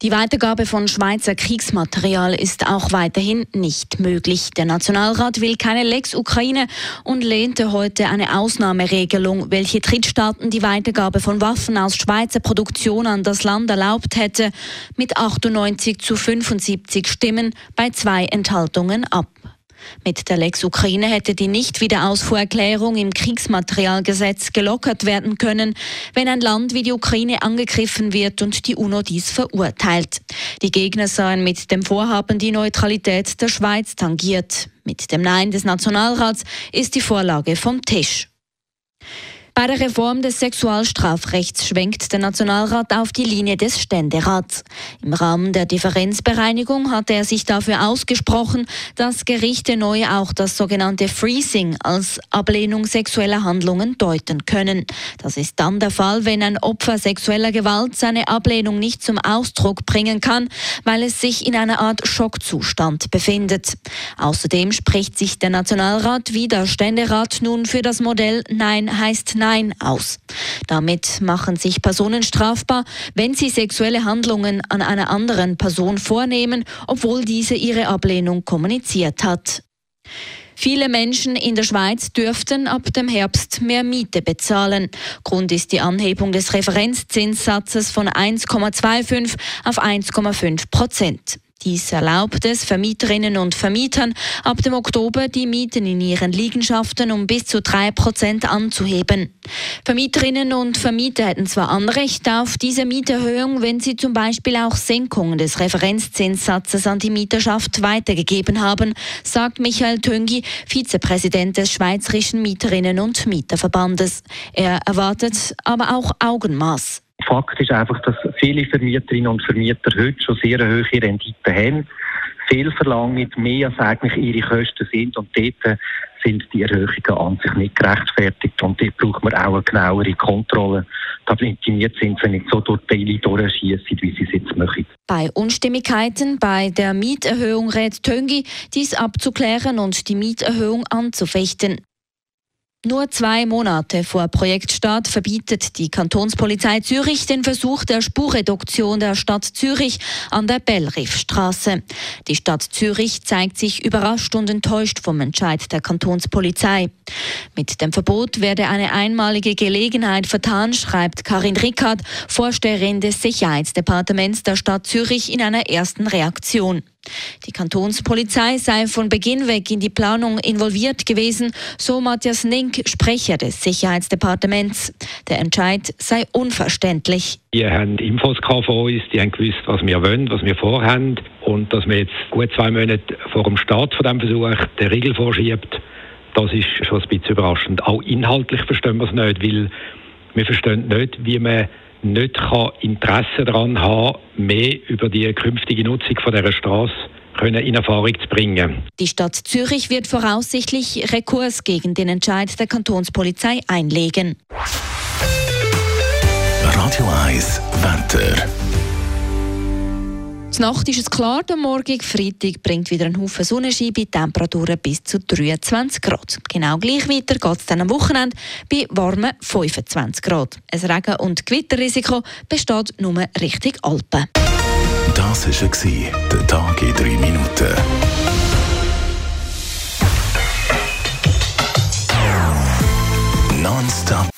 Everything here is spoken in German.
Die Weitergabe von Schweizer Kriegsmaterial ist auch weiterhin nicht möglich. Der Nationalrat will keine Lex Ukraine und lehnte heute eine Ausnahmeregelung, welche Drittstaaten die Weitergabe von Waffen aus Schweizer Produktion an das Land erlaubt hätte, mit 98 zu 75 Stimmen bei zwei Enthaltungen ab. Mit der Lex Ukraine hätte die Nichtwiederausfuhrerklärung im Kriegsmaterialgesetz gelockert werden können, wenn ein Land wie die Ukraine angegriffen wird und die UNO dies verurteilt. Die Gegner sahen mit dem Vorhaben die Neutralität der Schweiz tangiert. Mit dem Nein des Nationalrats ist die Vorlage vom Tisch. Bei der Reform des Sexualstrafrechts schwenkt der Nationalrat auf die Linie des Ständerats. Im Rahmen der Differenzbereinigung hatte er sich dafür ausgesprochen, dass Gerichte neu auch das sogenannte Freezing als Ablehnung sexueller Handlungen deuten können. Das ist dann der Fall, wenn ein Opfer sexueller Gewalt seine Ablehnung nicht zum Ausdruck bringen kann, weil es sich in einer Art Schockzustand befindet. Außerdem spricht sich der Nationalrat wie der Ständerat nun für das Modell Nein heißt Nein Nein aus. Damit machen sich Personen strafbar, wenn sie sexuelle Handlungen an einer anderen Person vornehmen, obwohl diese ihre Ablehnung kommuniziert hat. Viele Menschen in der Schweiz dürften ab dem Herbst mehr Miete bezahlen. Grund ist die Anhebung des Referenzzinssatzes von 1,25 auf 1,5 Prozent. Dies erlaubt es Vermieterinnen und Vermietern, ab dem Oktober die Mieten in ihren Liegenschaften um bis zu drei Prozent anzuheben. Vermieterinnen und Vermieter hätten zwar Anrecht auf diese Mieterhöhung, wenn sie zum Beispiel auch Senkungen des Referenzzinssatzes an die Mieterschaft weitergegeben haben, sagt Michael Töngi, Vizepräsident des Schweizerischen Mieterinnen und Mieterverbandes. Er erwartet aber auch Augenmaß. Fakt ist einfach, dass viele Vermieterinnen und Vermieter heute schon sehr hohe Renditen haben. Viel verlangen, mehr als eigentlich ihre Kosten sind und dort sind die Erhöhungen an sich nicht gerechtfertigt und dort braucht man auch eine genauere Kontrolle, damit die Mietzinsen nicht so durch die Teile durchschießen, wie sie es jetzt machen. Bei Unstimmigkeiten bei der Mieterhöhung rät Töngi, dies abzuklären und die Mieterhöhung anzufechten. Nur zwei Monate vor Projektstart verbietet die Kantonspolizei Zürich den Versuch der Spurreduktion der Stadt Zürich an der Bellriffstraße. Die Stadt Zürich zeigt sich überrascht und enttäuscht vom Entscheid der Kantonspolizei. Mit dem Verbot werde eine einmalige Gelegenheit vertan, schreibt Karin Rickard, Vorsteherin des Sicherheitsdepartements der Stadt Zürich in einer ersten Reaktion. Die Kantonspolizei sei von Beginn weg in die Planung involviert gewesen, so Matthias Nink, Sprecher des Sicherheitsdepartements. Der Entscheid sei unverständlich. Die haben Infos von uns, die haben gewusst, was wir wollen, was wir vorhaben. Und dass man jetzt gut zwei Monate vor dem Start von dem Versuch den Riegel vorschiebt, das ist schon ein bisschen überraschend. Auch inhaltlich verstehen wir es nicht, weil wir verstehen nicht, wie man nicht kann Interesse daran haben, mehr über die künftige Nutzung von dieser Straße in Erfahrung zu bringen. Die Stadt Zürich wird voraussichtlich Rekurs gegen den Entscheid der Kantonspolizei einlegen. Radio 1 Wetter. Nacht ist es klar, der Morgen Freitag bringt wieder einen Haufen Sonnenschein bei Temperaturen bis zu 23 Grad. Genau gleich weiter geht es dann am Wochenende bei warmen 25 Grad. Ein Regen- und Gewitterrisiko besteht nur Richtung Alpen. Das war der Tag in drei Minuten. Nonstop.